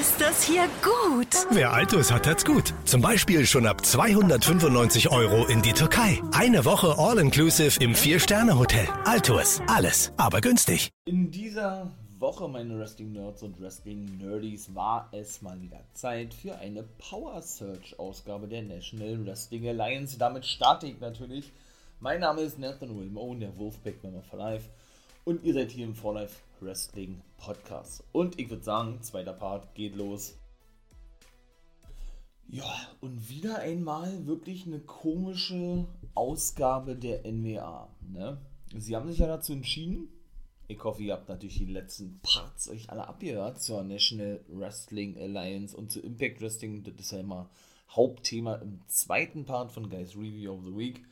Ist das hier gut? Wer Altus hat, hat's gut. Zum Beispiel schon ab 295 Euro in die Türkei. Eine Woche All-Inclusive im Vier-Sterne-Hotel. Altus. Alles, aber günstig. In dieser Woche, meine Wrestling-Nerds und Wrestling-Nerdies, war es mal wieder Zeit für eine Power Search-Ausgabe der National Wrestling Alliance. Damit starte ich natürlich. Mein Name ist Nathan Wilmone, der Wolfpack Member for Life. Und ihr seid hier im For Life Wrestling Podcast. Und ich würde sagen, zweiter Part geht los. Ja, und wieder einmal wirklich eine komische Ausgabe der NWA. Ne? Sie haben sich ja dazu entschieden. Ich hoffe, ihr habt natürlich die letzten Parts euch alle abgehört zur National Wrestling Alliance und zu Impact Wrestling. Das ist ja immer Hauptthema im zweiten Part von Guys Review of the Week.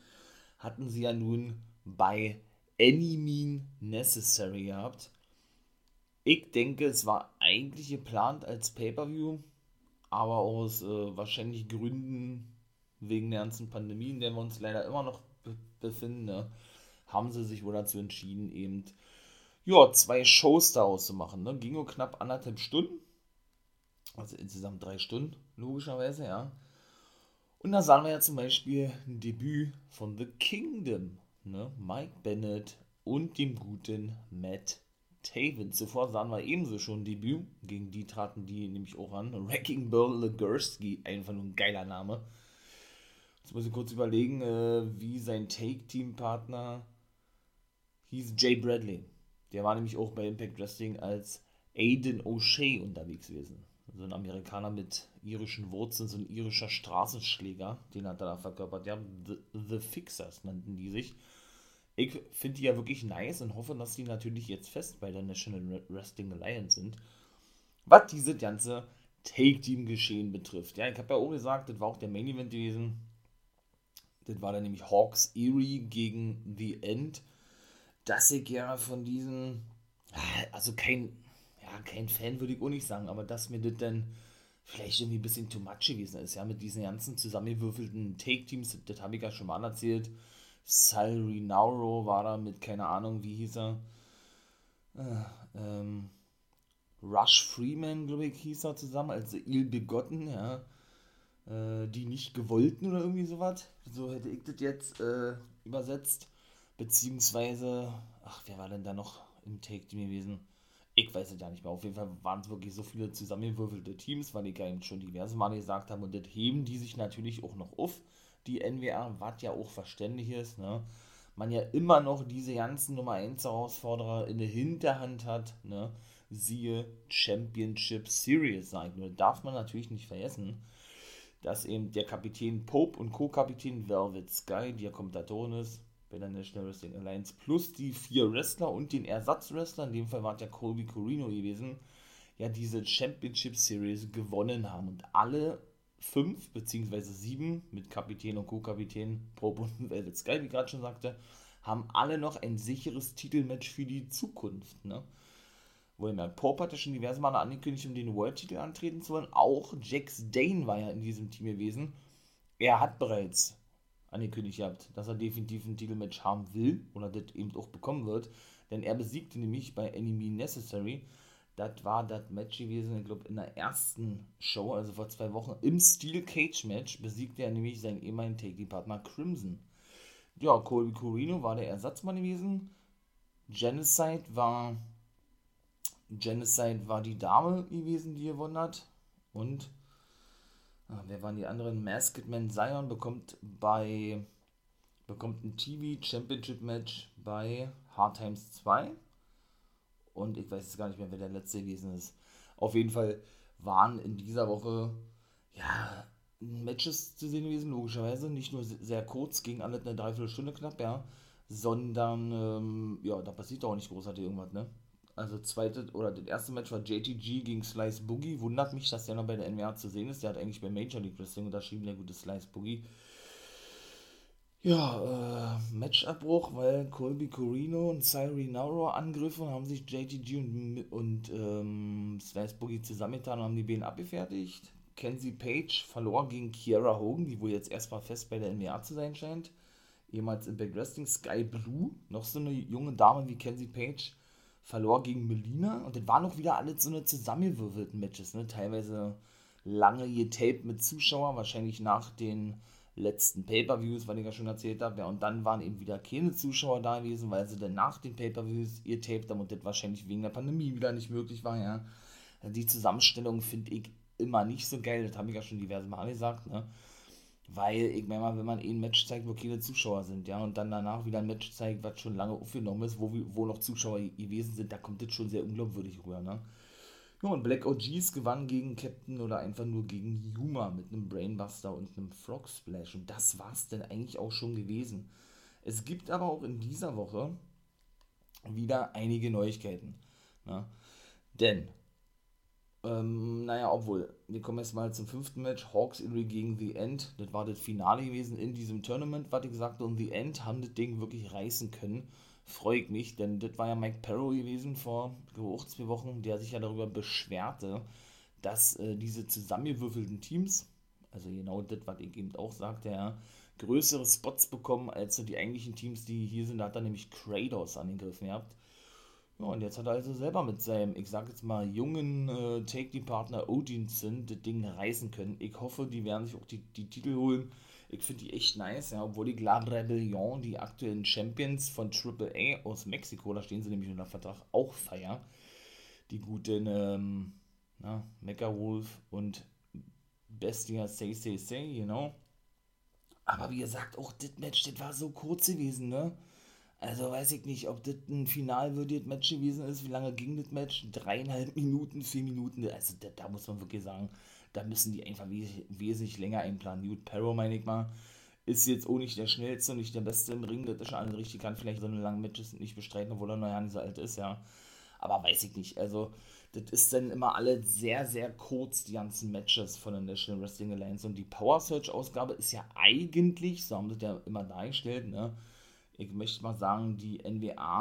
Hatten sie ja nun bei Any Mean Necessary gehabt. Ich denke, es war eigentlich geplant als Pay-Per-View, aber aus äh, wahrscheinlich Gründen wegen der ganzen Pandemie, in der wir uns leider immer noch be befinden, ne, haben sie sich wohl dazu entschieden, eben ja, zwei Shows daraus zu machen. Ne? Ging nur knapp anderthalb Stunden, also insgesamt drei Stunden, logischerweise, ja. Und da sahen wir ja zum Beispiel ein Debüt von The Kingdom, ne? Mike Bennett und dem guten Matt Taven. Zuvor sahen wir ebenso schon ein Debüt. Gegen die traten die nämlich auch an. Wrecking Bill Legursky, einfach nur ein geiler Name. Jetzt muss ich kurz überlegen, äh, wie sein Take-Team-Partner hieß Jay Bradley. Der war nämlich auch bei Impact Wrestling als Aiden O'Shea unterwegs gewesen. So ein Amerikaner mit irischen Wurzeln, so ein irischer Straßenschläger, den hat er da verkörpert. Ja, The, The Fixers nannten die sich. Ich finde die ja wirklich nice und hoffe, dass die natürlich jetzt fest bei der National Wrestling Alliance sind. Was dieses ganze Take-Team-Geschehen betrifft. Ja, ich habe ja auch gesagt, das war auch der Main Event gewesen. Das war dann nämlich Hawks Erie gegen The End. Dass ich ja von diesen, also kein, ja, kein Fan würde ich auch nicht sagen, aber dass mir das dann vielleicht irgendwie ein bisschen too much gewesen ist, ja, mit diesen ganzen zusammengewürfelten Take-Teams, das habe ich ja schon mal erzählt Sal Rinauro war da mit, keine Ahnung, wie hieß er? Äh, ähm, Rush Freeman, glaube ich, hieß er zusammen, also Il Begotten, ja. Äh, die nicht gewollten oder irgendwie sowas. So hätte ich das jetzt äh, übersetzt. Beziehungsweise, ach, wer war denn da noch im Take-Team gewesen? Ich weiß es ja nicht mehr. Auf jeden Fall waren es wirklich so viele zusammengewürfelte Teams, weil ich ja eben schon diverse Male gesagt habe. Und das heben die sich natürlich auch noch auf die NWA, was ja auch verständlich ist, ne? man ja immer noch diese ganzen Nummer 1 Herausforderer in der Hinterhand hat, ne? siehe Championship Series sein. Nur darf man natürlich nicht vergessen, dass eben der Kapitän Pope und Co-Kapitän Velvet Sky, die ja Kommentatorin ist bei der National Wrestling Alliance, plus die vier Wrestler und den Ersatzwrestler, in dem Fall war der Colby Corino gewesen, ja diese Championship Series gewonnen haben. Und alle fünf beziehungsweise sieben mit Kapitän und Co-Kapitän Pope und Velvet Sky, wie gerade schon sagte, haben alle noch ein sicheres Titelmatch für die Zukunft. Ne? Wohlgemerkt, Pope hatte schon diverse Male angekündigt, um den World-Titel antreten zu wollen. Auch Jax Dane war ja in diesem Team gewesen. Er hat bereits angekündigt gehabt, dass er definitiv ein Titelmatch haben will oder das eben auch bekommen wird. Denn er besiegte nämlich bei Enemy Necessary das war das Match gewesen, ich glaube, in der ersten Show, also vor zwei Wochen, im Steel Cage Match besiegte er nämlich seinen ehemaligen Take-Partner Crimson. Ja, Colby Corino war der Ersatzmann gewesen. Genocide war Genocide war die Dame gewesen, die gewonnen hat. Und ah, wer waren die anderen? Masked Man Zion bekommt bei bekommt ein TV Championship Match bei Hard Times 2 und ich weiß jetzt gar nicht mehr, wer der letzte gewesen ist. Auf jeden Fall waren in dieser Woche ja Matches zu sehen gewesen, logischerweise. Nicht nur sehr kurz, ging alle eine Dreiviertelstunde knapp, ja, sondern ähm, ja, da passiert auch nicht großartig irgendwas, ne? Also zweite oder das erste Match war JTG gegen Slice Boogie. Wundert mich, dass der noch bei der NWA zu sehen ist. Der hat eigentlich bei Major League Wrestling unterschrieben, der gute Slice Boogie. Ja, äh, Matchabbruch, weil Colby Corino und Cyri Nauro angriffen, haben sich JTG und, und ähm, Slice Boogie zusammengetan und haben die Beine abgefertigt. Kenzie Page verlor gegen Kiera Hogan, die wohl jetzt erstmal fest bei der NBA zu sein scheint. Ehemals Impact Wrestling Sky Blue, noch so eine junge Dame wie Kenzie Page, verlor gegen Melina. Und das waren auch wieder alles so eine zusammengewürfelten Matches, ne? Teilweise lange getaped mit Zuschauern, wahrscheinlich nach den letzten Pay-Per-Views, was ich ja schon erzählt habe. Ja, und dann waren eben wieder keine Zuschauer da gewesen, weil sie dann nach den Pay-Per-Views ihr taped haben und das wahrscheinlich wegen der Pandemie wieder nicht möglich war. Ja. Die Zusammenstellung finde ich immer nicht so geil, das habe ich ja schon diverse Mal gesagt. Ne? Weil, ich meine mal, wenn man eh ein Match zeigt, wo keine Zuschauer sind, ja, und dann danach wieder ein Match zeigt, was schon lange aufgenommen ist, wo, wo noch Zuschauer gewesen sind, da kommt das schon sehr unglaubwürdig rüber, ne? Ja, und Black OGs gewann gegen Captain oder einfach nur gegen Yuma mit einem Brainbuster und einem Frog Splash. Und das war es denn eigentlich auch schon gewesen. Es gibt aber auch in dieser Woche wieder einige Neuigkeiten. Ne? Denn, ähm, naja, obwohl, wir kommen jetzt mal zum fünften Match. Hawks Illy gegen The End. Das war das Finale gewesen in diesem Tournament, was ich gesagt habe. Und The End haben das Ding wirklich reißen können freue ich mich, denn das war ja Mike Perro gewesen vor auch zwei Wochen, der sich ja darüber beschwerte, dass äh, diese zusammengewürfelten Teams, also genau das, was ich eben auch sagte, ja, größere Spots bekommen als so die eigentlichen Teams, die hier sind. Da hat er nämlich Kratos an den Griffen gehabt. Ja, und jetzt hat er also selber mit seinem, ich sag jetzt mal, jungen äh, Take-Team-Partner Odinson das Ding reißen können. Ich hoffe, die werden sich auch die, die Titel holen. Ich finde die echt nice, ja, obwohl die La Rebellion, die aktuellen Champions von AAA aus Mexiko, da stehen sie nämlich unter Vertrag, auch feiern. Die guten ähm, na, Mecha Wolf und Bestia Say Say Say, you know. Aber wie gesagt, auch das Match, das war so kurz gewesen, ne? Also weiß ich nicht, ob das ein final würdiges Match gewesen ist. Wie lange ging das Match? Dreieinhalb Minuten, vier Minuten. Also da, da muss man wirklich sagen, da müssen die einfach wes wesentlich länger einplanen. Jude Perro, meine ich mal, ist jetzt auch nicht der schnellste und nicht der beste im Ring. Das ist schon alles richtig, kann vielleicht so eine lange Matches nicht bestreiten, obwohl er noch ja nicht so alt ist, ja. Aber weiß ich nicht. Also, das ist dann immer alle sehr, sehr kurz, die ganzen Matches von der National Wrestling Alliance. Und die Power Search-Ausgabe ist ja eigentlich, so haben sie das ja immer dargestellt, ne? Ich möchte mal sagen, die NWA-Sendung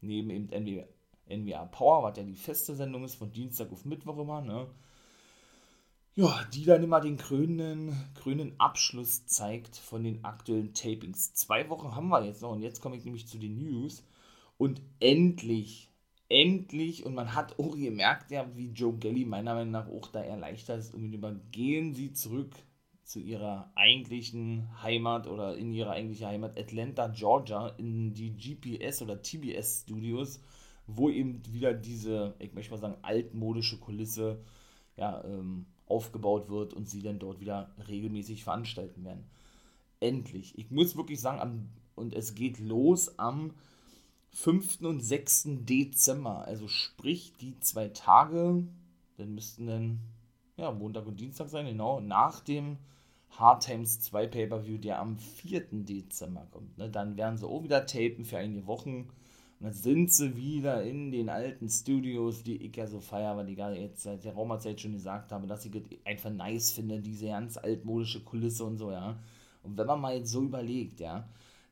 neben eben NWA NWA Power, was ja die feste Sendung ist, von Dienstag auf Mittwoch immer, ne? Ja, die dann immer den krönenden, krönenden Abschluss zeigt von den aktuellen Tapings. Zwei Wochen haben wir jetzt noch und jetzt komme ich nämlich zu den News. Und endlich, endlich, und man hat auch gemerkt, ja, wie Joe Gelly meiner Meinung nach auch da erleichtert ist, irgendwie übergehen sie zurück zu ihrer eigentlichen Heimat oder in ihre eigentliche Heimat Atlanta, Georgia, in die GPS oder TBS Studios wo eben wieder diese, ich möchte mal sagen, altmodische Kulisse ja, ähm, aufgebaut wird und sie dann dort wieder regelmäßig veranstalten werden. Endlich. Ich muss wirklich sagen, am, und es geht los am 5. und 6. Dezember. Also sprich die zwei Tage, dann müssten dann ja, Montag und Dienstag sein, genau, nach dem Hard Times 2 Pay-Per-View, der am 4. Dezember kommt. Ne? Dann werden sie auch wieder tapen für einige Wochen und dann sind sie wieder in den alten Studios, die ich ja so feiere, weil ich gerade jetzt seit der Raumerzeit schon gesagt habe, dass ich es einfach nice finde, diese ganz altmodische Kulisse und so, ja. Und wenn man mal jetzt so überlegt, ja,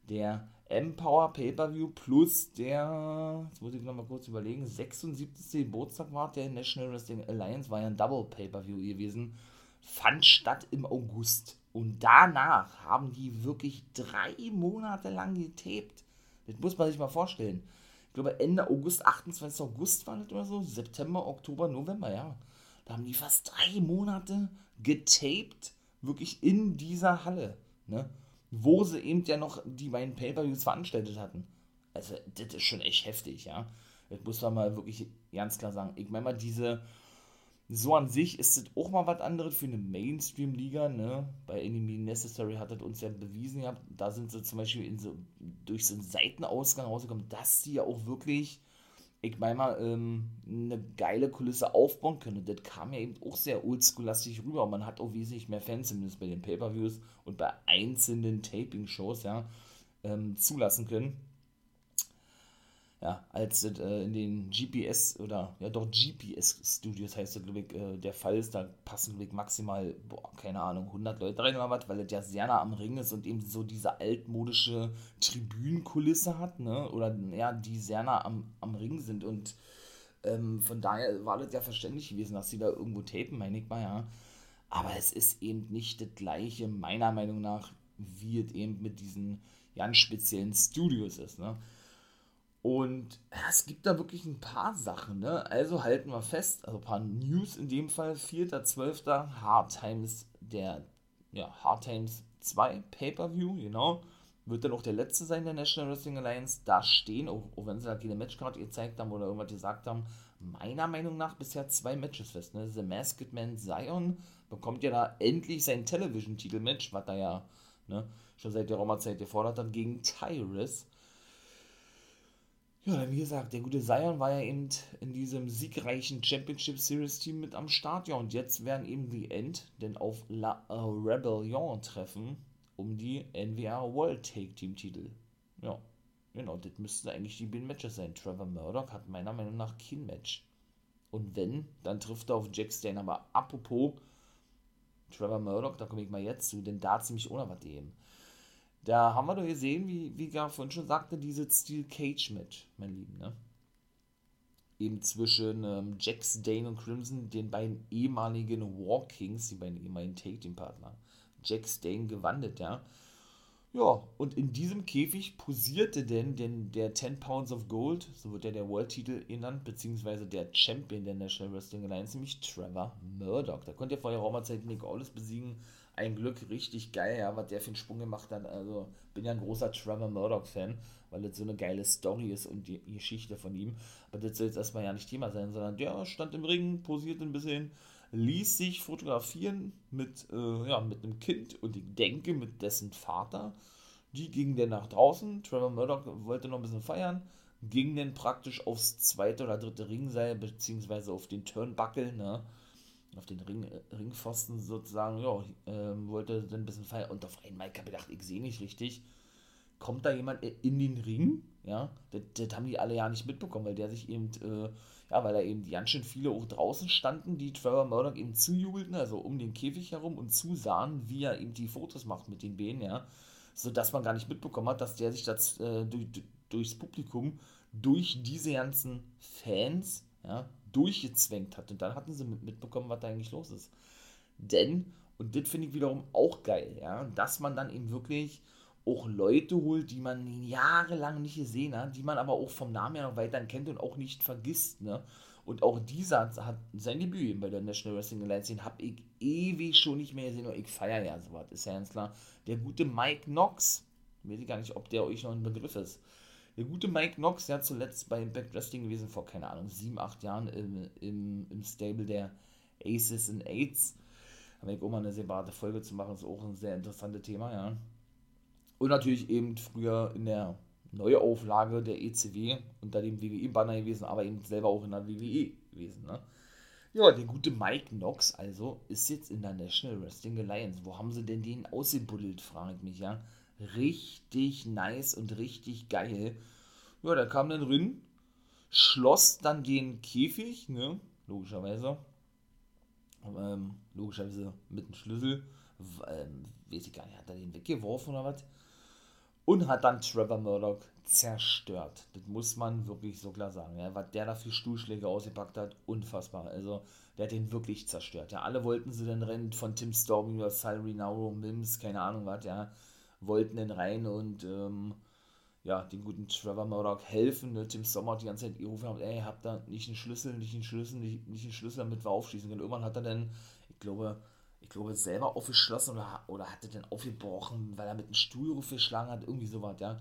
der Empower Pay-Per-View plus der, jetzt muss ich nochmal kurz überlegen, 76. Geburtstag war der National Wrestling Alliance, war ja ein Double Pay-Per-View gewesen, fand statt im August. Und danach haben die wirklich drei Monate lang getaped. Das muss man sich mal vorstellen. Ich glaube, Ende August, 28. August war das oder so, September, Oktober, November, ja. Da haben die fast drei Monate getaped, wirklich in dieser Halle, ne? Wo sie eben ja noch die beiden Pay-Per-Views veranstaltet hatten. Also, das ist schon echt heftig, ja. Das muss man mal wirklich ganz klar sagen. Ich meine mal, diese so an sich ist es auch mal was anderes für eine Mainstream-Liga, ne? Bei Enemy Necessary hat das uns ja bewiesen gehabt, da sind sie zum Beispiel so, durch so einen Seitenausgang rausgekommen, dass sie ja auch wirklich, ich meine mal, ähm, eine geile Kulisse aufbauen können. Das kam ja eben auch sehr oldschool-lastig rüber. Und man hat auch wesentlich mehr Fans, zumindest bei den Pay-Per-Views und bei einzelnen Taping-Shows, ja, ähm, zulassen können. Ja, als äh, in den GPS oder ja doch GPS-Studios heißt das, glaube ich, äh, der Fall ist, da passen, glaube ich, maximal, boah, keine Ahnung, 100 Leute rein oder was, weil das ja sehr nah am Ring ist und eben so diese altmodische Tribünenkulisse hat, ne, oder ja, die sehr nah am, am Ring sind und ähm, von daher war das ja verständlich gewesen, dass sie da irgendwo tapen, meine ich mal, ja. Aber es ist eben nicht das gleiche, meiner Meinung nach, wie es eben mit diesen ganz speziellen Studios ist, ne. Und es gibt da wirklich ein paar Sachen, ne? Also halten wir fest, also ein paar News in dem Fall, 4.12. Hard Times, der, ja, Hard Times 2 Pay-Per-View, genau. Wird dann auch der letzte sein der National Wrestling Alliance. Da stehen, auch, auch wenn sie da keine Matchcard gezeigt haben oder irgendwas gesagt haben, meiner Meinung nach bisher zwei Matches fest. Ne? The Masked Man Zion bekommt ja da endlich sein Television-Titel-Match, was er ja ne, schon seit der Roma-Zeit gefordert hat, gegen Tyrus. Ja, wie gesagt, der gute Zion war ja eben in diesem siegreichen Championship Series Team mit am Start. Ja, und jetzt werden eben die End denn auf La Rebellion treffen um die NWR World Take Team Titel. Ja, genau, das müssten eigentlich die beiden Matches sein. Trevor Murdoch hat meiner Meinung nach kein Match. Und wenn, dann trifft er auf Jack Stein. Aber apropos Trevor Murdoch, da komme ich mal jetzt zu, denn da hat sie ohne was eben. Da haben wir doch gesehen, wie, wie ich vorhin schon sagte, dieses Steel Cage Match, mein Lieben, ne? Eben zwischen ähm, Jax Dane und Crimson, den beiden ehemaligen War Kings, die beiden ehemaligen Take-Team-Partner. Jax Dane gewandet, ja. Ja, und in diesem Käfig posierte denn, denn der 10 Pounds of Gold, so wird ja der World-Titel genannt, beziehungsweise der Champion der National Wrestling Alliance, nämlich Trevor Murdoch. Da konnte er vor der Raumerzeit Nick Aldis besiegen, ein Glück, richtig geil, ja, was der für einen Sprung gemacht hat. Also bin ja ein großer Trevor Murdoch-Fan, weil das so eine geile Story ist und die Geschichte von ihm. Aber das soll jetzt erstmal ja nicht Thema sein, sondern der stand im Ring, posierte ein bisschen, ließ sich fotografieren mit, äh, ja, mit einem Kind und ich denke mit dessen Vater. Die gingen dann nach draußen. Trevor Murdoch wollte noch ein bisschen feiern. Ging dann praktisch aufs zweite oder dritte Ringseil, beziehungsweise auf den Turnbuckle, ne? Auf den Ring, äh, Ringpfosten sozusagen, ja, ähm, wollte dann ein bisschen feiern. Und auf einmal, ich gedacht, ich sehe nicht richtig. Kommt da jemand in den Ring? Ja, das, das, haben die alle ja nicht mitbekommen, weil der sich eben, äh, ja, weil da eben ganz schön viele auch draußen standen, die Trevor Murdoch eben zujubelten, also um den Käfig herum und zusahen, wie er eben die Fotos macht mit den Beinen, ja, sodass man gar nicht mitbekommen hat, dass der sich das äh, durch, durchs Publikum, durch diese ganzen Fans, ja, durchgezwängt hat. Und dann hatten sie mitbekommen, was da eigentlich los ist. Denn, und das finde ich wiederum auch geil, ja, dass man dann eben wirklich auch Leute holt, die man jahrelang nicht gesehen hat, die man aber auch vom Namen her noch weiterhin kennt und auch nicht vergisst, ne? Und auch dieser hat sein Debüt bei der National Wrestling Alliance, den habe ich ewig schon nicht mehr gesehen, und ich feiere ja sowas, ist ja ganz klar. Der gute Mike Knox, ich weiß gar nicht, ob der euch noch ein Begriff ist. Der gute Mike Knox, hat zuletzt bei Impact Wrestling gewesen, vor, keine Ahnung, sieben, acht Jahren im, im, im Stable der Aces and Aids. Habe ich auch mal eine separate Folge zu machen, ist auch ein sehr interessantes Thema, ja. Und natürlich eben früher in der Neuauflage der ECW unter dem WWE-Banner gewesen, aber eben selber auch in der WWE gewesen, ne? Ja, der gute Mike Knox also ist jetzt in der National Wrestling Alliance. Wo haben sie denn den ausgebuddelt, frage ich mich, ja richtig nice und richtig geil. Ja, der kam dann drin, schloss dann den Käfig, ne, logischerweise. Ähm, logischerweise mit dem Schlüssel. Ähm, weiß ich gar nicht, hat er den weggeworfen oder was? Und hat dann Trevor Murdoch zerstört. Das muss man wirklich so klar sagen. Ja, was der da für Stuhlschläge ausgepackt hat, unfassbar. Also, der hat den wirklich zerstört. Ja, alle wollten sie dann rennen von Tim Storm über Sal Rinauro, Mims, keine Ahnung was, ja wollten dann rein und ähm, ja, den guten Trevor Murdoch helfen. Ne? Tim Sommer hat die ganze Zeit gerufen, ey, habt da nicht einen Schlüssel, nicht einen Schlüssel, nicht, nicht einen Schlüssel, damit wir aufschließen können. Irgendwann hat er dann, ich glaube, ich glaube, selber aufgeschlossen oder, oder hat er dann aufgebrochen, weil er mit einem Stuhl geschlagen hat, irgendwie sowas, ja.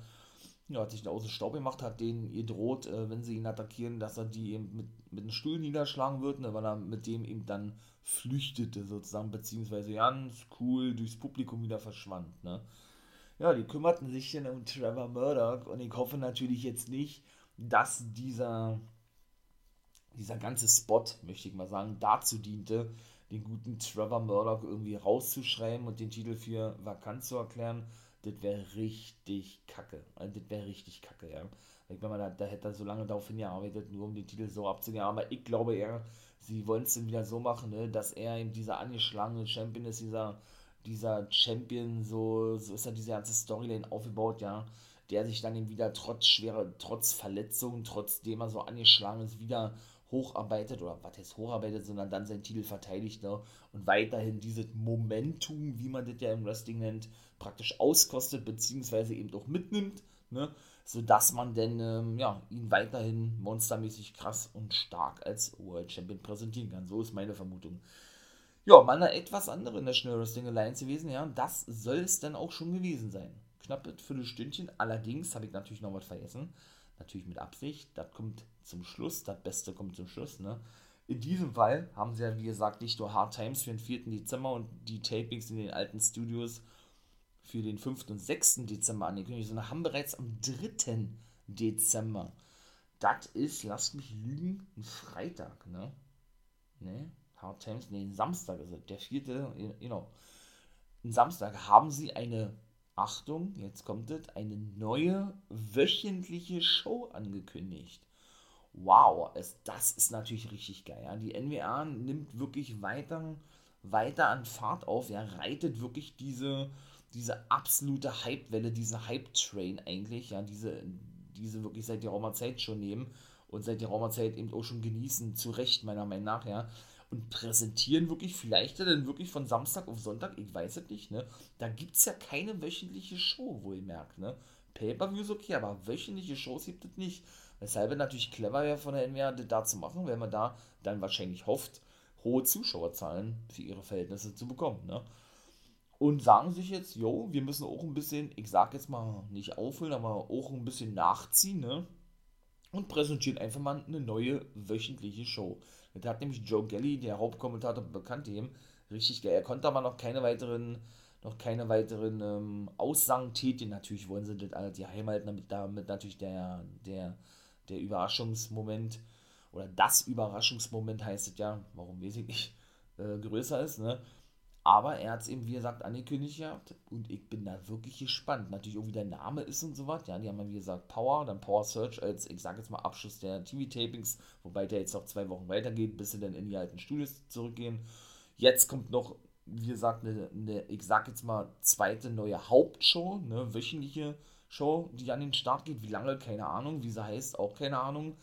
Ja, hat sich da aus dem Staub gemacht, hat denen ihr droht, äh, wenn sie ihn attackieren, dass er die eben mit, mit einem Stuhl niederschlagen wird, ne, weil er mit dem eben dann flüchtete sozusagen, beziehungsweise ganz cool durchs Publikum wieder verschwand, ne ja, die kümmerten sich dann um Trevor Murdoch und ich hoffe natürlich jetzt nicht, dass dieser, dieser ganze Spot, möchte ich mal sagen, dazu diente, den guten Trevor Murdoch irgendwie rauszuschreiben und den Titel für vakant zu erklären. das wäre richtig kacke. Also das wäre richtig kacke, ja. Ich meine, da, da hätte er so lange darauf hingearbeitet, nur um den Titel so abzugeben. Aber ich glaube eher, sie wollen es dann wieder so machen, ne, dass er eben dieser angeschlagene Champion ist, dieser, dieser Champion, so, so ist ja diese ganze Storyline aufgebaut, ja, der sich dann eben wieder trotz schwerer, trotz Verletzungen, trotzdem er so angeschlagen ist, wieder hocharbeitet, oder was heißt hocharbeitet, sondern dann seinen Titel verteidigt, ne, und weiterhin dieses Momentum, wie man das ja im Wrestling nennt, praktisch auskostet, beziehungsweise eben auch mitnimmt, ne, sodass man denn ähm, ja, ihn weiterhin monstermäßig krass und stark als World Champion präsentieren kann. So ist meine Vermutung. Ja, mal eine etwas andere National Wrestling Alliance gewesen, ja, das soll es dann auch schon gewesen sein. Knappe Viertelstündchen, allerdings habe ich natürlich noch was vergessen. Natürlich mit Absicht, das kommt zum Schluss, das Beste kommt zum Schluss, ne? In diesem Fall haben sie ja, wie gesagt, nicht nur Hard Times für den 4. Dezember und die Tapings in den alten Studios für den 5. und 6. Dezember angekündigt, sondern haben bereits am 3. Dezember. Das ist, lasst mich lügen, ein Freitag, ne? Ne? Hard Times, ne, ein Samstag ist es, der 4. Genau. Samstag haben sie eine, Achtung, jetzt kommt es, eine neue wöchentliche Show angekündigt. Wow, es, das ist natürlich richtig geil. Ja? Die NWA nimmt wirklich weiter, weiter an Fahrt auf. Er reitet wirklich diese, diese absolute Hype-Welle, diese Hype-Train eigentlich, ja, diese, diese wirklich seit der Raumerzeit schon nehmen und seit der Raumerzeit eben auch schon genießen, zu Recht meiner Meinung nach, ja, und präsentieren wirklich, vielleicht dann wirklich von Samstag auf Sonntag, ich weiß es nicht, ne, da gibt es ja keine wöchentliche Show, wo ihr merkt, ne, Pay-Per-View ist okay, aber wöchentliche Shows gibt es nicht, weshalb es natürlich clever wäre von der NWA, das da zu machen, wenn man da dann wahrscheinlich hofft, hohe Zuschauerzahlen für ihre Verhältnisse zu bekommen, ne, und sagen sich jetzt, jo, wir müssen auch ein bisschen, ich sag jetzt mal nicht auffüllen, aber auch ein bisschen nachziehen, ne? Und präsentieren einfach mal eine neue wöchentliche Show. Da hat nämlich Joe Gelly, der Hauptkommentator, bekannt dem, richtig geil. Er konnte aber noch keine weiteren, noch keine weiteren ähm, Aussagen tätigen. Natürlich wollen sie das alle die halten, damit damit natürlich der, der, der Überraschungsmoment oder das Überraschungsmoment heißt es ja, warum weiß ich nicht, äh, größer ist, ne? Aber er hat es eben, wie gesagt, angekündigt gehabt und ich bin da wirklich gespannt. Natürlich auch, wie der Name ist und so was. Ja, die haben ja, wie gesagt, Power, dann Power Search als, ich sage jetzt mal, Abschluss der TV-Tapings, wobei der jetzt noch zwei Wochen weitergeht, bis sie dann in die alten Studios zurückgehen. Jetzt kommt noch, wie gesagt, eine, eine ich sage jetzt mal, zweite neue Hauptshow, eine wöchentliche Show, die an den Start geht. Wie lange, keine Ahnung. Wie sie heißt, auch keine Ahnung.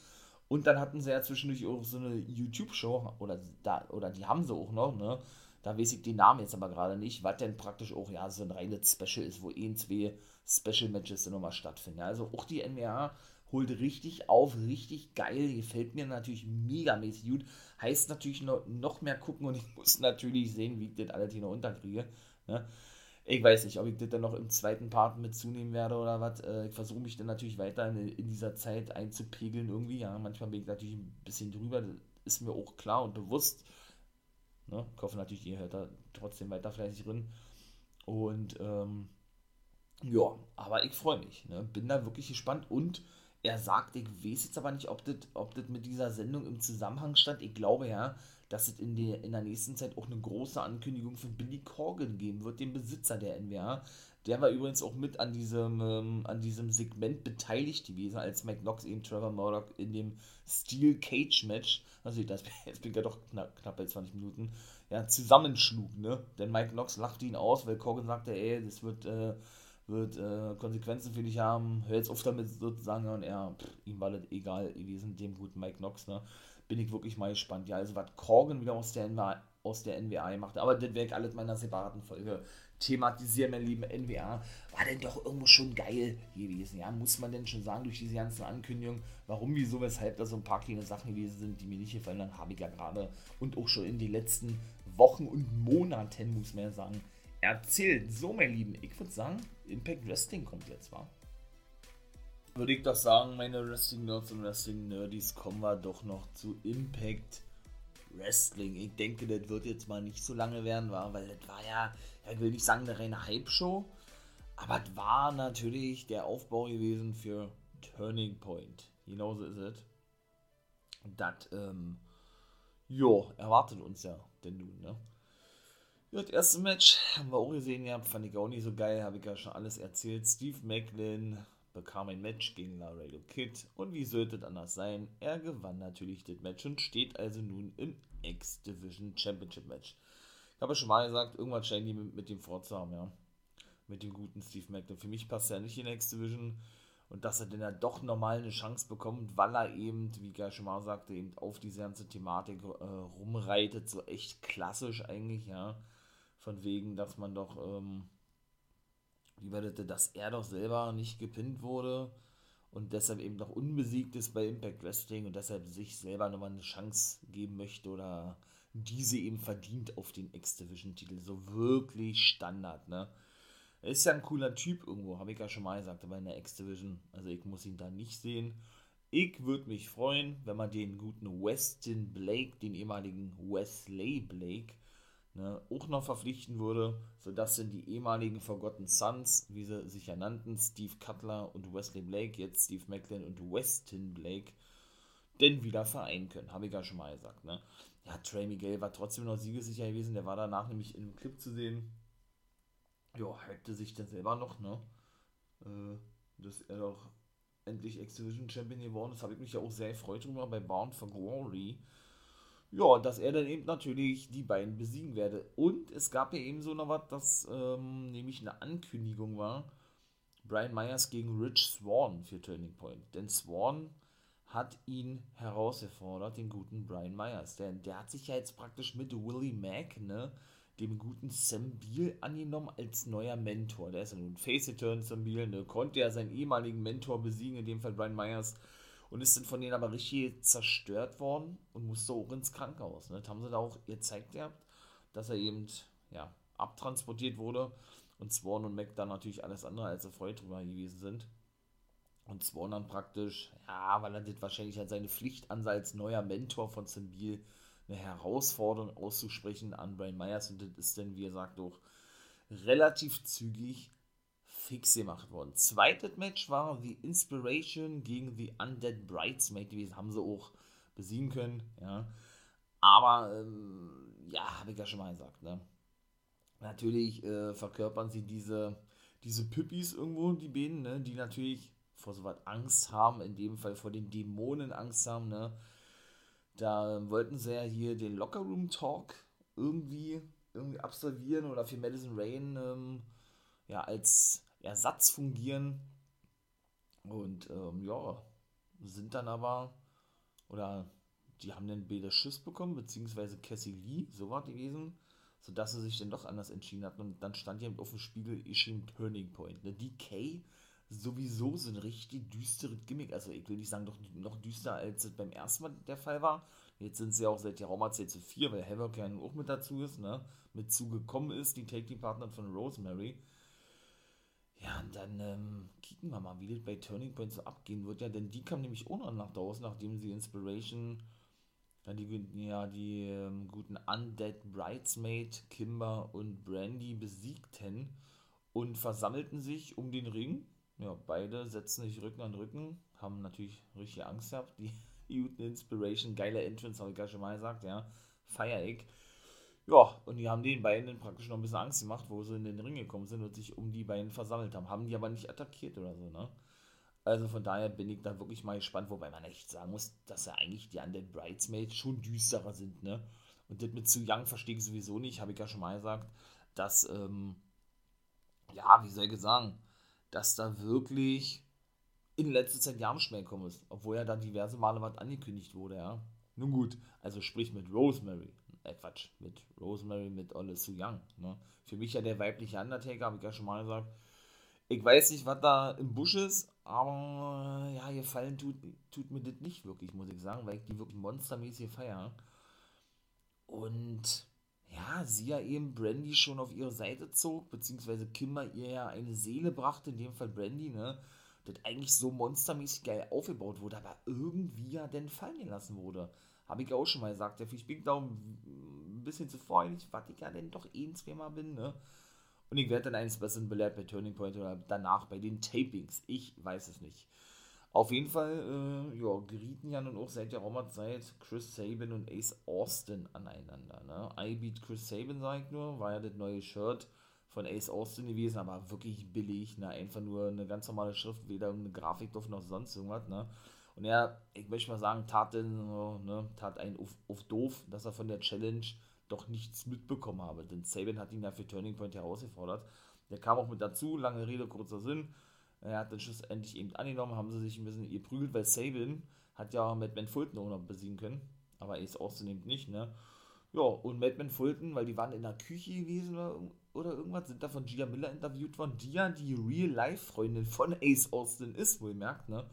Und dann hatten sie ja zwischendurch auch so eine YouTube-Show, oder, da, oder die haben sie auch noch, ne? Da weiß ich den Namen jetzt aber gerade nicht, was denn praktisch auch ja so ein reines Special ist, wo ein, zwei Special Matches dann nochmal stattfinden. Also auch die NWA holt richtig auf, richtig geil, gefällt mir natürlich megamäßig gut. Heißt natürlich noch, noch mehr gucken und ich muss natürlich sehen, wie ich das alles hier noch unterkriege. Ne? Ich weiß nicht, ob ich das dann noch im zweiten Part mit zunehmen werde oder was. Äh, ich versuche mich dann natürlich weiter in, in, dieser Zeit einzupegeln irgendwie. Ja, manchmal bin ich natürlich ein bisschen drüber, das ist mir auch klar und bewusst. Ne? Ich natürlich, ihr hört trotzdem weiter fleißig drin. Und ähm, ja, aber ich freue mich. Ne? Bin da wirklich gespannt. Und er sagt, ich weiß jetzt aber nicht, ob das ob mit dieser Sendung im Zusammenhang stand. Ich glaube ja, dass es in, die, in der nächsten Zeit auch eine große Ankündigung von Billy Corgan geben wird, dem Besitzer der NWA. Der war übrigens auch mit an diesem, ähm, an diesem Segment beteiligt gewesen, als Mike Knox eben Trevor Murdoch in dem Steel Cage Match, also das, jetzt bin ich ja doch knapp, knapp bei 20 Minuten, ja, zusammenschlug, ne? Denn Mike Knox lachte ihn aus, weil Corgan sagte, ey, das wird, äh, wird äh, Konsequenzen für dich haben, hör jetzt auf damit sozusagen, und er, pff, ihm war das egal gewesen, dem guten Mike Knox, ne? Bin ich wirklich mal gespannt. Ja, also was Corgan wieder aus der NWA, aus aber das werde ich alles in meiner separaten Folge thematisieren, mein lieben NWA, war denn doch irgendwo schon geil gewesen. Ja, muss man denn schon sagen, durch diese ganzen Ankündigungen, warum, wieso, weshalb da so ein paar kleine Sachen gewesen sind, die mir nicht gefallen haben, habe ich ja gerade und auch schon in den letzten Wochen und Monaten, muss man ja sagen, erzählt. So, mein Lieben, ich würde sagen, Impact Wrestling kommt jetzt, wa? Würde ich doch sagen, meine Wrestling-Nerds und Wrestling-Nerdies, kommen wir doch noch zu Impact Wrestling. Ich denke, das wird jetzt mal nicht so lange werden, war, weil das war ja, ich will nicht sagen, eine reine Hype-Show, aber es war natürlich der Aufbau gewesen für Turning Point. Genauso ist es. Das, ähm, jo, erwartet uns ja denn nun, ne? Ja, das erste Match haben wir auch gesehen, ja, fand ich auch nicht so geil, habe ich ja schon alles erzählt. Steve Macklin bekam ein Match gegen Laredo Kid und wie sollte es anders sein? Er gewann natürlich das Match und steht also nun im X-Division Championship Match. Ich habe ja schon mal gesagt, irgendwas scheinen die mit, mit dem vorzuhaben, ja. Mit dem guten Steve Macklin. Für mich passt er nicht in X-Division und dass er denn ja doch normal eine Chance bekommt, weil er eben, wie ja schon mal sagte, eben auf diese ganze Thematik äh, rumreitet, so echt klassisch eigentlich, ja von wegen, dass man doch, ähm, wie war das, dass er doch selber nicht gepinnt wurde und deshalb eben noch unbesiegt ist bei Impact Wrestling und deshalb sich selber nochmal eine Chance geben möchte oder diese eben verdient auf den X-Division-Titel. So wirklich Standard, ne? Er ist ja ein cooler Typ irgendwo, habe ich ja schon mal gesagt, aber in der X-Division. Also ich muss ihn da nicht sehen. Ich würde mich freuen, wenn man den guten Weston Blake, den ehemaligen Wesley Blake, ne, auch noch verpflichten würde, sodass dann die ehemaligen Forgotten Sons, wie sie sich ja nannten, Steve Cutler und Wesley Blake, jetzt Steve Macklin und Weston Blake, denn wieder vereinen können. Habe ich ja schon mal gesagt. Ne? Ja, Trey Miguel war trotzdem noch siegesicher gewesen, der war danach nämlich in einem Clip zu sehen. Ja, hätte sich dann selber noch, ne? Äh, dass er doch endlich X-Division Champion geworden ist, habe ich mich ja auch sehr gefreut drüber bei Bound for Glory ja, dass er dann eben natürlich die beiden besiegen werde. Und es gab ja eben so noch was, das ähm, nämlich eine Ankündigung war. Brian Myers gegen Rich Swan für Turning Point. Denn Swan hat ihn herausgefordert, den guten Brian Myers. Denn der hat sich ja jetzt praktisch mit Willie Mack, ne, dem guten Sam Beal angenommen als neuer Mentor. Der ist ja nun Face-Return Sam Beal, ne, konnte ja seinen ehemaligen Mentor besiegen, in dem Fall Brian Myers und ist dann von denen aber richtig zerstört worden und musste auch ins Krankenhaus. Ne? Das haben sie da auch gezeigt gehabt, dass er eben ja, abtransportiert wurde und Swan und Mac dann natürlich alles andere als erfreut drüber gewesen sind. Und Swan dann praktisch, ja, weil er das wahrscheinlich als seine Pflicht ansah, als neuer Mentor von Zimbil eine Herausforderung auszusprechen an Brian Myers und das ist dann, wie gesagt, auch relativ zügig fix gemacht worden. Zweites Match war The Inspiration gegen The Undead Bridesmaid. Die haben sie auch besiegen können, ja. Aber, ähm, ja, habe ich ja schon mal gesagt, ne. Natürlich äh, verkörpern sie diese, diese Püppis irgendwo, die Bienen, ne, die natürlich vor so was Angst haben, in dem Fall vor den Dämonen Angst haben, ne. Da wollten sie ja hier den Locker Room Talk irgendwie, irgendwie absolvieren oder für Madison Rain ähm, ja, als Ersatz fungieren. Und ähm, ja, sind dann aber, oder die haben dann beide Schiss bekommen, beziehungsweise Cassie Lee, so war gewesen, sodass sie sich dann doch anders entschieden hatten. Und dann stand hier auf dem Spiegel geschrieben Turning Point. Ne? DK sowieso so ein richtig düsteres Gimmick. Also ich will nicht sagen, doch noch düster, als es beim ersten Mal der Fall war. Jetzt sind sie auch seit der Raumerzeit zu vier, weil Havoc ja auch mit dazu ist, ne? Mit zugekommen ist, die Take-Team-Partner von Rosemary. Ja, und dann ähm, kicken wir mal, wie das bei Turning Point so abgehen wird. Ja, denn die kam nämlich auch noch nach draußen, nachdem sie Inspiration, ja, die, ja, die ähm, guten Undead Bridesmaid, Kimber und Brandy besiegten und versammelten sich um den Ring. Ja, beide setzen sich Rücken an Rücken, haben natürlich richtig Angst gehabt. Die guten Inspiration, geile Entrance, habe ich ja schon mal gesagt, ja, feier ich. Ja, und die haben den beiden praktisch noch ein bisschen Angst gemacht, wo sie in den Ring gekommen sind und sich um die beiden versammelt haben. Haben die aber nicht attackiert oder so, ne? Also von daher bin ich da wirklich mal gespannt, wobei man echt sagen muss, dass ja eigentlich die anderen Bridesmaids schon düsterer sind, ne? Und das mit zu Young verstehe ich sowieso nicht, habe ich ja schon mal gesagt, dass, ähm, ja, wie soll ich sagen, dass da wirklich in letzter Zeit Jamschmäh gekommen ist, obwohl ja da diverse Male was angekündigt wurde, ja. Nun gut, also sprich mit Rosemary, äh Quatsch, mit Rosemary, mit Olle Su Young. Ne? Für mich ja der weibliche Undertaker, habe ich ja schon mal gesagt. Ich weiß nicht, was da im Busch ist, aber ja, gefallen tut, tut mir das nicht wirklich, muss ich sagen, weil ich die wirklich monstermäßig feiere. Und ja, sie ja eben Brandy schon auf ihre Seite zog, beziehungsweise Kimber ihr ja eine Seele brachte, in dem Fall Brandy, ne? Das eigentlich so monstermäßig geil aufgebaut wurde, aber irgendwie ja dann fallen gelassen wurde. Habe ich auch schon mal gesagt. Ich bin da ein bisschen zu freundlich, was ich ja denn doch eh ein, zweimal bin, ne? Und ich werde dann eines Besseren belehrt bei Turning Point oder danach bei den Tapings. Ich weiß es nicht. Auf jeden Fall, äh, ja, gerieten ja nun auch seit der Roma-Zeit Chris Sabin und Ace Austin aneinander. Ne? I Beat Chris Sabin, sag ich nur, war ja das neue Shirt von Ace Austin gewesen, aber wirklich billig, ne? Einfach nur eine ganz normale Schrift, weder eine Grafik drauf noch sonst irgendwas, ne? Und er, ich möchte mal sagen, tat, den, ne, tat einen auf, auf doof, dass er von der Challenge doch nichts mitbekommen habe. Denn Sabin hat ihn ja für Turning Point herausgefordert. Der kam auch mit dazu, lange Rede, kurzer Sinn. Er hat dann schlussendlich eben angenommen, haben sie sich ein bisschen geprügelt, weil Sabin hat ja Madman Fulton auch noch besiegen können. Aber Ace Austin eben nicht, ne? Ja, und Madman Fulton, weil die waren in der Küche gewesen oder, oder irgendwas, sind da von Gia Miller interviewt worden, die ja die Real-Life-Freundin von Ace Austin ist, wohl merkt, ne?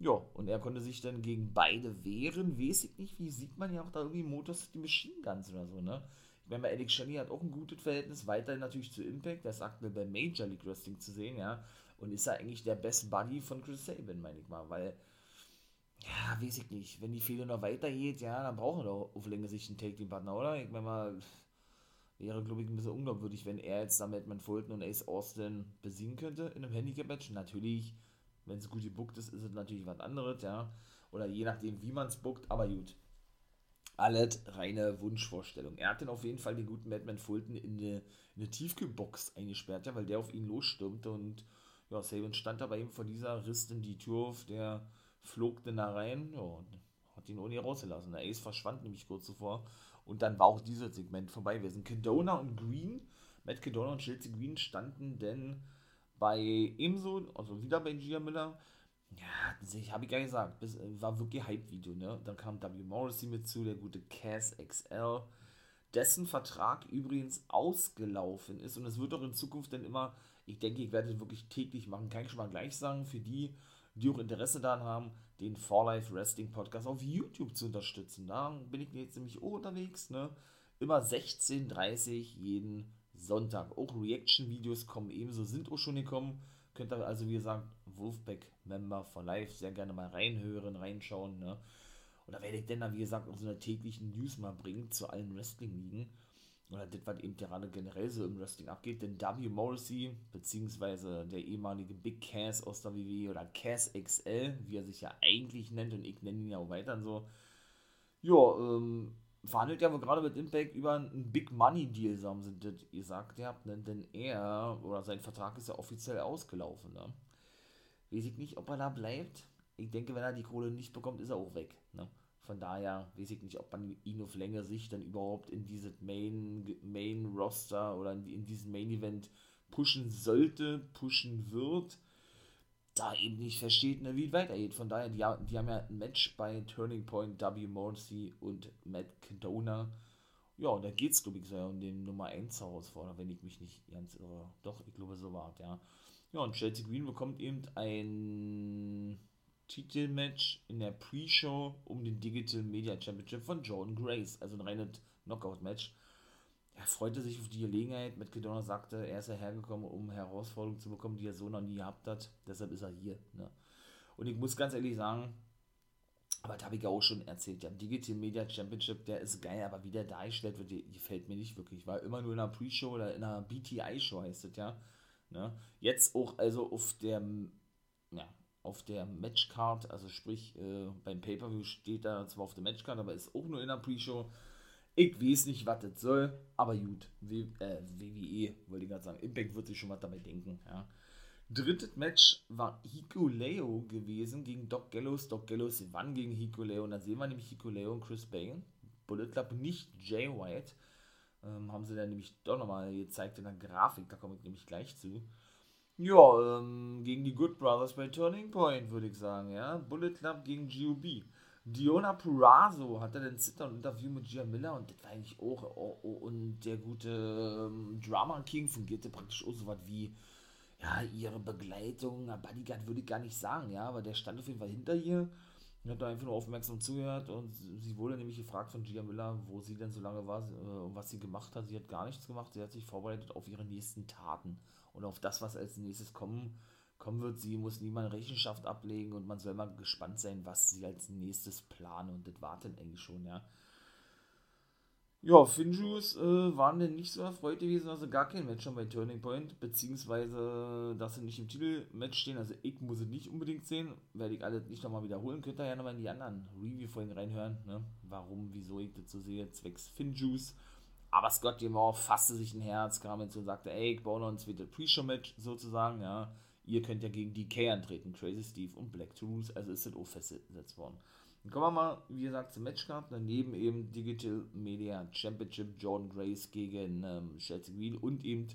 Ja, und er konnte sich dann gegen beide wehren. Weiß ich nicht, wie sieht man ja auch da irgendwie Motors die Machine Guns oder so, ne? Ich meine, Alex Shelley hat auch ein gutes Verhältnis, weiterhin natürlich zu Impact, der ist aktuell bei Major League Wrestling zu sehen, ja. Und ist ja eigentlich der Best Buddy von Chris Sabin, meine ich mal, weil, ja, weiß ich nicht, wenn die Fehler noch weitergeht, ja, dann brauchen wir doch auf längere Sicht einen Take-Team-Partner, oder? Ich meine mal, wäre, glaube ich, ein bisschen unglaubwürdig, wenn er jetzt damit mit Fulton und Ace Austin besiegen könnte in einem Handicap-Match. Natürlich wenn es gut gebuckt ist, ist es natürlich was anderes, ja. Oder je nachdem, wie man es buckt, aber gut. Alles reine Wunschvorstellung. Er hat dann auf jeden Fall den guten Madman Fulton in eine, in eine Tiefkühlbox eingesperrt, ja, weil der auf ihn losstürmte und ja, Saban stand da bei ihm vor dieser, riss dann die Tür auf, der flog dann da rein, ja, und hat ihn ohne rausgelassen. Der Ace verschwand nämlich kurz zuvor und dann war auch dieses Segment vorbei gewesen. Kedona und Green, Matt Kedona und Chelsea Green standen denn bei ebenso, also wieder bei Gia Miller, ja, das habe ich gar nicht gesagt, das äh, war wirklich Hype-Video, ne? Dann kam W. Morrissey mit zu, der gute Cass XL, dessen Vertrag übrigens ausgelaufen ist und es wird auch in Zukunft dann immer, ich denke, ich werde es wirklich täglich machen, kann ich schon mal gleich sagen, für die, die auch Interesse daran haben, den For Life Wrestling Podcast auf YouTube zu unterstützen. Da bin ich jetzt nämlich auch unterwegs, ne? Immer 16.30 jeden Sonntag. Auch Reaction-Videos kommen ebenso, sind auch schon gekommen. Könnt ihr also, wie gesagt, Wolfpack-Member for Life sehr gerne mal reinhören, reinschauen. Ne? Und da werde ich dann, wie gesagt, auch so eine täglichen News mal bringen zu allen Wrestling-Ligen. Oder das, was eben gerade generell so im Wrestling abgeht. Denn W. Morrissey, beziehungsweise der ehemalige Big Cass aus der WWE oder Cass XL, wie er sich ja eigentlich nennt, und ich nenne ihn ja auch weiter so. Ja, ähm, verhandelt ja wohl gerade mit Impact über einen Big Money Deal, so haben sie das gesagt, ihr ne? denn er oder sein Vertrag ist ja offiziell ausgelaufen. Ne? Weiß ich nicht, ob er da bleibt. Ich denke, wenn er die Kohle nicht bekommt, ist er auch weg. Ne? Von daher weiß ich nicht, ob man ihn auf längere Sicht dann überhaupt in dieses Main, Main Roster oder in, in diesen Main Event pushen sollte, pushen wird da eben nicht versteht, ne, wie es weitergeht. Von daher, die, die haben ja ein Match bei Turning Point, W. Morrissey und Matt Cadona. Ja, und da geht es, glaube ich, so um den Nummer 1 Herausforderer, wenn ich mich nicht ganz irre. Doch, ich glaube, so war es, ja. Ja, und Chelsea Green bekommt eben ein Titelmatch in der Pre-Show um den Digital Media Championship von Jordan Grace. Also ein reines Knockout-Match er freute sich auf die Gelegenheit. Matt Cadona sagte, er ist ja hergekommen, um Herausforderungen zu bekommen, die er so noch nie gehabt hat. Deshalb ist er hier. Ne? Und ich muss ganz ehrlich sagen, aber das habe ich ja auch schon erzählt, der Digital Media Championship, der ist geil, aber wie der dargestellt wird, gefällt mir nicht wirklich. War immer nur in einer Pre-Show oder in einer BTI-Show, heißt es ja. Ne? Jetzt auch also auf der, ja, auf der Matchcard, also sprich äh, beim Pay-Per-View steht da zwar auf der Matchcard, aber ist auch nur in einer Pre-Show. Ich weiß nicht, was das soll, aber gut. W äh, WWE, wollte ich gerade sagen. Impact wird sich schon was dabei denken. Ja. Drittes Match war Hikuleo gewesen gegen Doc Gallows. Doc Gallows gewann gegen Hikuleo. Und da sehen wir nämlich Hikuleo und Chris Bane. Bullet Club, nicht Jay White. Ähm, haben sie dann nämlich doch nochmal gezeigt in der Grafik. Da komme ich nämlich gleich zu. Ja, ähm, gegen die Good Brothers bei Turning Point, würde ich sagen. Ja, Bullet Club gegen GOB. Diona Purazo hatte den Sit-Down-Interview mit Gia Miller und das war eigentlich auch, oh, oh, und der gute ähm, Drama King fungierte praktisch auch so was wie, ja, ihre Begleitung, Bodyguard würde ich gar nicht sagen, ja, aber der stand auf jeden Fall hinter ihr und hat da einfach nur aufmerksam zugehört und sie wurde nämlich gefragt von Gia Miller, wo sie denn so lange war äh, und was sie gemacht hat. Sie hat gar nichts gemacht, sie hat sich vorbereitet auf ihre nächsten Taten und auf das, was als nächstes kommen kommen wird. Sie muss niemand Rechenschaft ablegen und man soll mal gespannt sein, was sie als nächstes planen. Und das war dann eigentlich schon, ja. Ja, Finjuice äh, waren denn nicht so erfreut gewesen, also gar kein Match schon bei Turning Point, beziehungsweise, dass sie nicht im Titelmatch stehen, also ich muss es nicht unbedingt sehen, werde ich alles nicht nochmal wiederholen, könnt ihr ja nochmal in die anderen Review-Folgen reinhören, ne? warum, wieso ich das so sehe, zwecks Finjuice. Aber Scott Demore fasste sich ein Herz, kam jetzt und sagte, ey, ich baue noch ein Pre-Show-Match sozusagen, ja, ihr könnt ja gegen DK antreten, Crazy Steve und Black Toulouse, also ist das auch festgesetzt worden. Dann kommen wir mal, wie gesagt, zum Matchcard. Daneben eben Digital Media Championship Jordan Grace gegen ähm, Chelsea Wheel und eben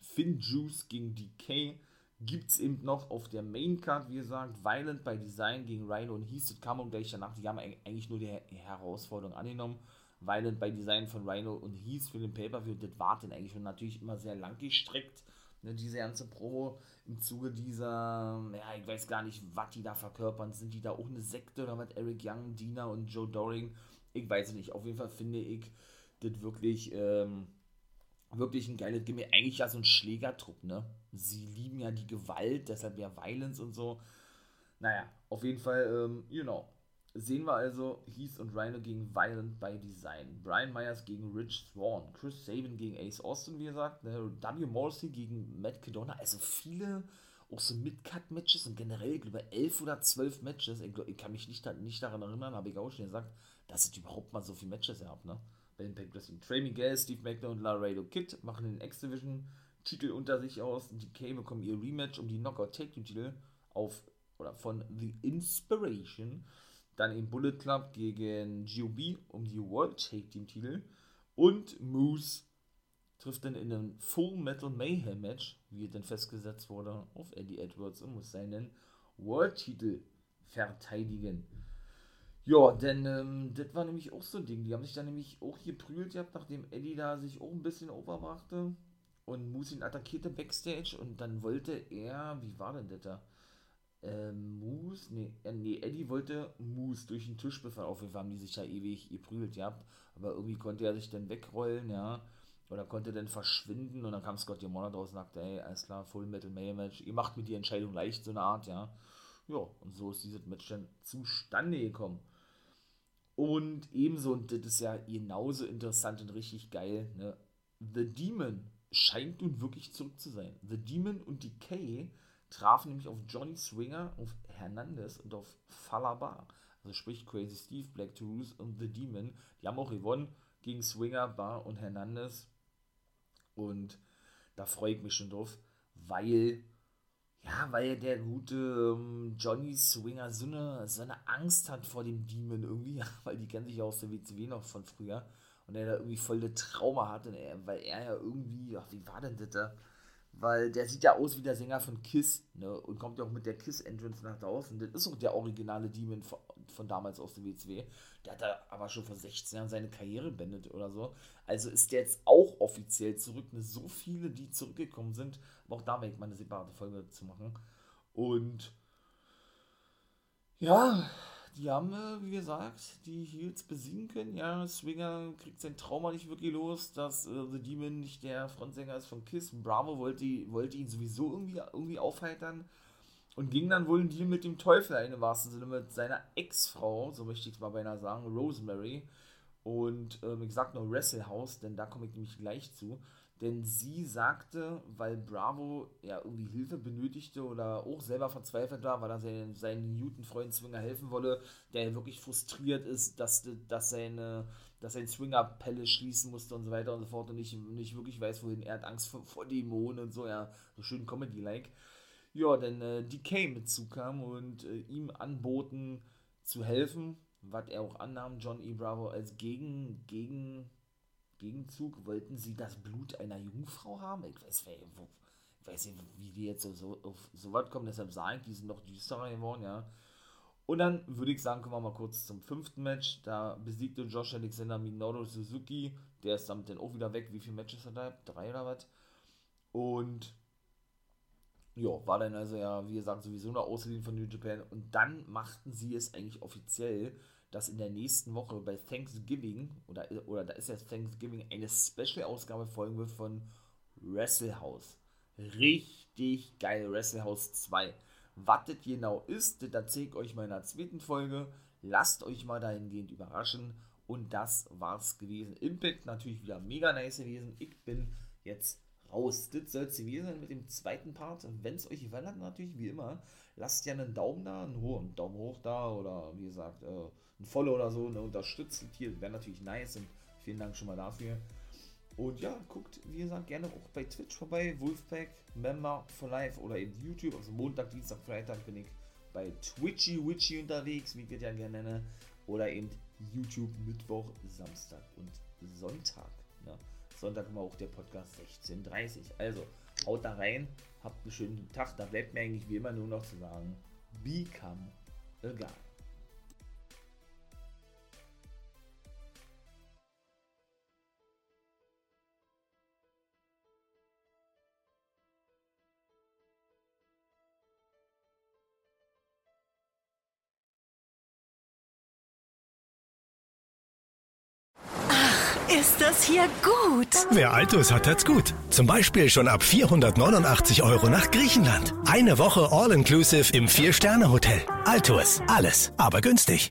Finn Juice gegen DK. Gibt es eben noch auf der Maincard, wie gesagt, Violent by Design gegen Rhino und Heath. Das kam und gleich danach. Die haben eigentlich nur die Herausforderung angenommen. Violent by Design von Rhino und Heath für den Pay-Per-View. Das war dann eigentlich schon natürlich immer sehr lang gestreckt ne, diese ganze Promo im Zuge dieser, ja, ich weiß gar nicht, was die da verkörpern. Sind die da auch eine Sekte oder mit Eric Young, Dina und Joe Doring? Ich weiß es nicht. Auf jeden Fall finde ich das wirklich, ähm, wirklich ein geiles Gimmick. Eigentlich ja so ein Schlägertrupp, ne? Sie lieben ja die Gewalt, deshalb ja Violence und so. Naja, auf jeden Fall, ähm, you know, sehen wir also Heath und Rhino gegen Violent by Design. Brian Myers gegen Rich Swan. Chris Sabin gegen Ace Austin, wie gesagt. Ne? W. Morrissey gegen Matt Cadona. Also viele auch so Mid-Cut-Matches und generell über elf oder zwölf Matches. Ich, kann mich nicht, nicht daran erinnern, habe ich auch schon gesagt, dass es überhaupt mal so viele Matches gehabt, ne? Bei Pack Wrestling. Trey Miguel, Steve McNair und Laredo Kid machen den X-Division Titel unter sich aus. Die K bekommen ihr Rematch um die Knockout Take Titel auf oder von The Inspiration. Dann eben Bullet Club gegen GOB um die World Take Team Titel. Und Moose trifft dann in einem Full Metal Mayhem Match, wie dann festgesetzt wurde, auf Eddie Edwards und muss seinen World Titel verteidigen. Ja, denn ähm, das war nämlich auch so ein Ding. Die haben sich dann nämlich auch hier prügelt gehabt, nachdem Eddie da sich auch ein bisschen overbrachte und Moose ihn attackierte backstage und dann wollte er, wie war denn das da? Ähm, Moose, nee, äh, nee, Eddie wollte Moose durch den Tisch befallen. Auf jeden Fall haben die sich ja ewig geprügelt gehabt. Aber irgendwie konnte er sich dann wegrollen, ja. Oder konnte dann verschwinden und dann kam Scott Demona draus und sagte, ey, alles klar, Full Metal Mail Match, ihr macht mir die Entscheidung leicht, so eine Art, ja. Ja, und so ist dieses Match dann zustande gekommen. Und ebenso, und das ist ja genauso interessant und richtig geil, ne? The Demon scheint nun wirklich zurück zu sein. The Demon und Decay trafen nämlich auf Johnny Swinger, auf Hernandez und auf Falaba. Also sprich Crazy Steve, Black Toulouse und The Demon. Die haben auch gewonnen gegen Swinger, Bar und Hernandez. Und da freue ich mich schon drauf, weil, ja, weil der gute ähm, Johnny Swinger so eine, so eine Angst hat vor dem Demon irgendwie, weil die kennen sich ja aus der WCW noch von früher. Und er da irgendwie voll das Trauma hat, er, weil er ja irgendwie, ach, wie war denn das da? Weil der sieht ja aus wie der Sänger von Kiss, ne? Und kommt ja auch mit der Kiss-Entrance nach draußen. Das ist auch der originale Demon von, von damals aus der WCW. Der hat da aber schon vor 16 Jahren seine Karriere beendet oder so. Also ist der jetzt auch offiziell zurück. Ne? So viele, die zurückgekommen sind. Aber auch da werde ich mal eine separate Folge zu machen. Und ja, die haben, äh, wie gesagt, die Heels besiegen können. Ja, Swinger kriegt sein Trauma nicht wirklich los, dass äh, The Demon nicht der Frontsänger ist von Kiss. Bravo wollte, wollte ihn sowieso irgendwie, irgendwie aufheitern und ging dann wohl ein Deal mit dem Teufel ein, im wahrsten Sinne mit seiner Ex-Frau, so möchte ich es mal beinahe sagen, Rosemary. Und ähm, ich sag nur Wrestlehouse, denn da komme ich nämlich gleich zu denn sie sagte, weil Bravo ja irgendwie Hilfe benötigte oder auch selber verzweifelt war, weil er seinen, seinen Newton-Freund Swinger helfen wolle, der wirklich frustriert ist, dass, dass, seine, dass sein Swinger-Pelle schließen musste und so weiter und so fort und nicht, nicht wirklich weiß, wohin er hat Angst vor, vor Dämonen und so, ja, so schön Comedy-like. Ja, denn äh, DK mit zukam und äh, ihm anboten zu helfen, was er auch annahm, John E. Bravo als Gegen, Gegen, Gegenzug wollten sie das Blut einer Jungfrau haben. Ich weiß, ich weiß nicht, wie die jetzt so, auf so weit kommen, deshalb sage ich, die sind noch düsterer geworden, ja. Und dann würde ich sagen, kommen wir mal kurz zum fünften Match. Da besiegte Josh Alexander Minoru Suzuki. Der ist damit dann auch wieder weg. Wie viele Matches hat er? Drei oder was? Und ja, war dann also ja, wie gesagt, sowieso eine Außerdien von New Japan. Und dann machten sie es eigentlich offiziell dass in der nächsten Woche bei Thanksgiving, oder, oder da ist ja Thanksgiving, eine Special-Ausgabe folgen wird von Wrestlehouse. Richtig geil, Wrestlehouse 2. Was das genau ist, das erzähle ich euch mal in der zweiten Folge. Lasst euch mal dahingehend überraschen. Und das war's gewesen. Impact natürlich wieder mega nice gewesen. Ich bin jetzt raus. Das soll es gewesen sein mit dem zweiten Part. Wenn es euch gefallen hat, natürlich wie immer, lasst ja einen Daumen da, einen hohen Daumen hoch da oder wie gesagt, äh, ein Follow oder so, eine unterstützt hier, wäre natürlich nice und vielen Dank schon mal dafür. Und ja, guckt, wie gesagt, gerne auch bei Twitch vorbei, Wolfpack, Member for Life oder eben YouTube. Also Montag, Dienstag, Freitag bin ich bei Twitchy Witchy unterwegs, wie ich das ja gerne nenne. Oder eben YouTube Mittwoch, Samstag und Sonntag. Ne? Sonntag immer auch der Podcast 16.30 Also haut da rein, habt einen schönen Tag. Da bleibt mir eigentlich wie immer nur noch zu sagen, become a guy. Ist das hier gut? Wer Altus hat, hat's gut. Zum Beispiel schon ab 489 Euro nach Griechenland. Eine Woche All-Inclusive im Vier-Sterne-Hotel. Altus. Alles, aber günstig.